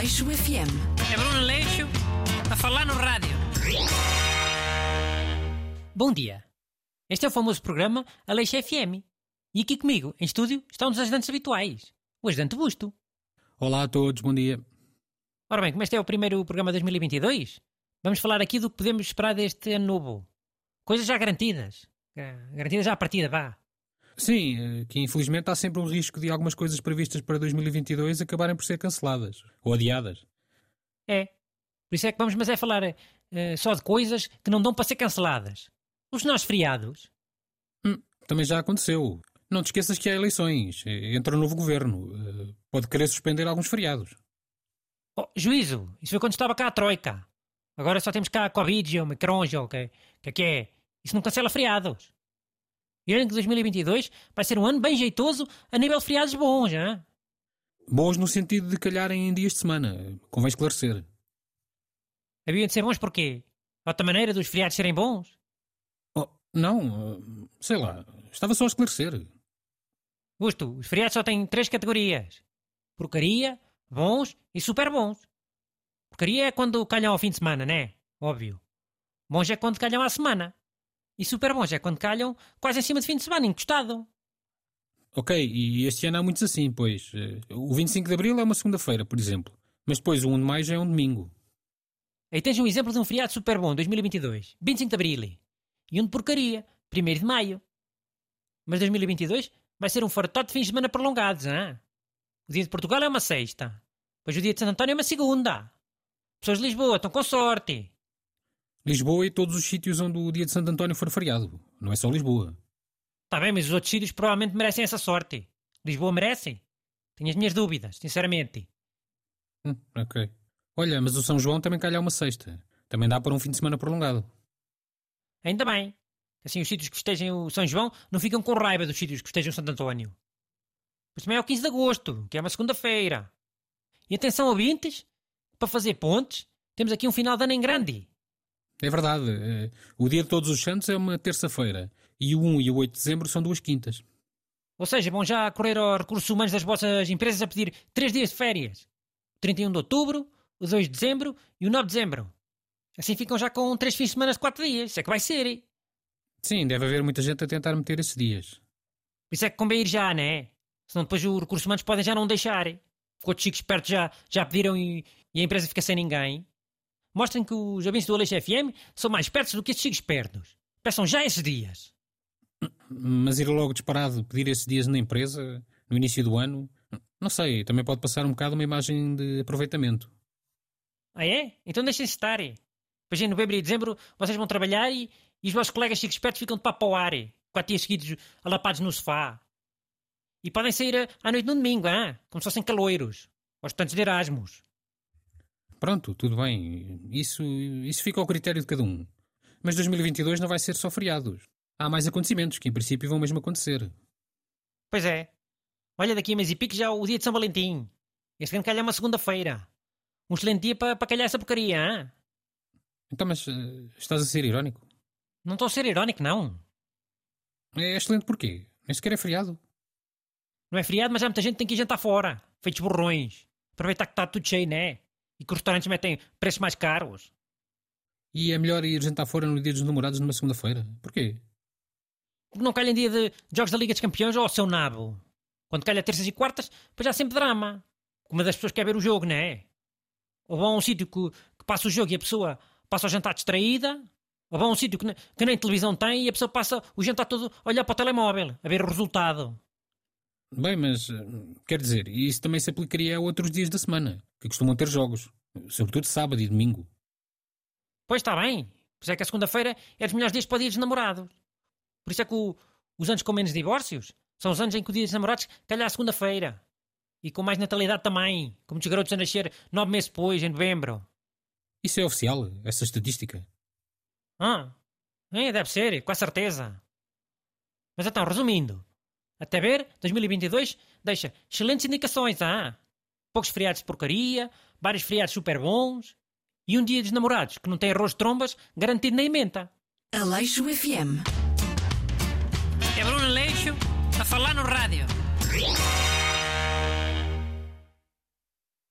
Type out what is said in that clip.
Aleixo FM. É Bruno Leixo a falar no rádio. Bom dia. Este é o famoso programa Aleixo FM. E aqui comigo, em estúdio, estão os ajudantes habituais. O ajudante Busto. Olá a todos, bom dia. Ora bem, como este é o primeiro programa de 2022, vamos falar aqui do que podemos esperar deste ano novo. Coisas já garantidas. Garantidas já à partida, vá. Sim, eh, que infelizmente há sempre um risco de algumas coisas previstas para 2022 acabarem por ser canceladas ou adiadas. É. Por isso é que vamos, mas é falar eh, só de coisas que não dão para ser canceladas. Os nossos feriados. Hum, também já aconteceu. Não te esqueças que há eleições. Entra um novo governo. Eh, Pode querer suspender alguns feriados. Oh, juízo, isso foi quando estava cá a Troika. Agora só temos cá a Covid e o Macron, o que, que, que é? Isso não cancela feriados. E olhem que 2022 vai ser um ano bem jeitoso a nível de feriados bons, hein? Bons no sentido de calharem em dias de semana. Convém esclarecer. Haviam de ser bons porquê? Outra maneira dos feriados serem bons? Oh, não, sei lá. Estava só a esclarecer. Busto, os feriados só têm três categorias: porcaria, bons e super bons. Porcaria é quando calham ao fim de semana, né? Óbvio. Bons é quando calham à semana. E super bons é quando calham quase em cima de fim de semana, encostado. Ok, e este ano há muitos assim, pois. eh, O 25 de Abril é uma segunda-feira, por exemplo. Mas depois o 1 de Maio já é um domingo. Aí tens um exemplo de um feriado super bom, 2022, 25 de Abril. E um de porcaria, 1 de Maio. Mas 2022 vai ser um fartado de fins de semana prolongados, hein? O dia de Portugal é uma sexta. Pois o dia de Santo António é uma segunda. Pessoas de Lisboa estão com sorte. Lisboa e todos os sítios onde o dia de Santo António for feriado. Não é só Lisboa. Está bem, mas os outros sítios provavelmente merecem essa sorte. Lisboa merece? Tenho as minhas dúvidas, sinceramente. Hum, ok. Olha, mas o São João também calha uma sexta. Também dá para um fim de semana prolongado. Ainda bem. Assim os sítios que festejem o São João não ficam com raiva dos sítios que festejam o Santo António. Pois também é o 15 de Agosto, que é uma segunda-feira. E atenção, ouvintes, para fazer pontes, temos aqui um final de ano em grande. É verdade. eh, O dia de Todos os Santos é uma terça-feira. E o 1 e o 8 de dezembro são duas quintas. Ou seja, vão já correr aos recursos humanos das vossas empresas a pedir três dias de férias. O 31 de outubro, o 2 de dezembro e o 9 de dezembro. Assim ficam já com três fins de semana de quatro dias. Isso é que vai ser. Sim, deve haver muita gente a tentar meter esses dias. Por isso é que convém ir já, né? Senão depois os recursos humanos podem já não deixar. Porque outros chicos espertos já, já pediram e, e a empresa fica sem ninguém. Mostrem que os ouvintes do Aleixo FM são mais espertos do que estes espertos. Peçam já esses dias. Mas ir logo disparado pedir esses dias na empresa, no início do ano, não sei, também pode passar um bocado uma imagem de aproveitamento. Ah é? Então deixem-se estar. Depois em novembro e dezembro vocês vão trabalhar e, e os vossos colegas chicos espertos ficam de papo ao ar. Quatro dias seguidos alapados no sofá. E podem sair a- à noite no domingo, hein? como se fossem caloiros. Aos tantos de Erasmus. Pronto, tudo bem. Isso, isso fica ao critério de cada um. Mas 2022 não vai ser só feriados. Há mais acontecimentos que, em princípio, vão mesmo acontecer. Pois é. Olha daqui a mês e pico já o dia de São Valentim. Este ano calhar uma segunda-feira. Um excelente dia para para calhar essa porcaria, hein? Então, mas eh, estás a ser irónico? Não estou a ser irónico, não. É excelente porquê? Nem sequer é feriado. Não é feriado, mas há muita gente que tem que ir jantar fora. Feitos borrões. Aproveitar que está tudo cheio, né? E que os restaurantes metem preços mais caros. E é melhor ir jantar fora no dia dos namorados numa segunda-feira. Porquê? Porque não calha em dia de jogos da Liga dos Campeões ou ao seu nabo. Quando calha terças e quartas, depois há sempre drama. Uma das pessoas quer ver o jogo, não é? Ou vão a um sítio que, que passa o jogo e a pessoa passa o jantar distraída. Ou vão a um sítio que, que nem televisão tem e a pessoa passa o jantar todo a olhar para o telemóvel, a ver o resultado. Bem, mas eh, quer dizer, isso também se aplicaria a outros dias da semana, que costumam ter jogos. Sobretudo sábado e domingo. Pois está bem. Por isso é que a segunda-feira é dos melhores dias para o dia dos namorados. Por isso é que o- os anos com menos divórcios são os anos em que o dia dos namorados calha à segunda-feira. E com mais natalidade também. Com muitos garotos a nascer nove meses depois, em novembro. Isso é oficial, essa estatística. Ah, é, deve ser, com a certeza. Mas então, resumindo. Até ver, 2022 deixa excelentes indicações, ah? Poucos feriados de porcaria, vários feriados super bons e um dia dos namorados que não tem arroz de trombas garantido na emenda. Aleixo FM. É Bruno Leixo a falar no rádio.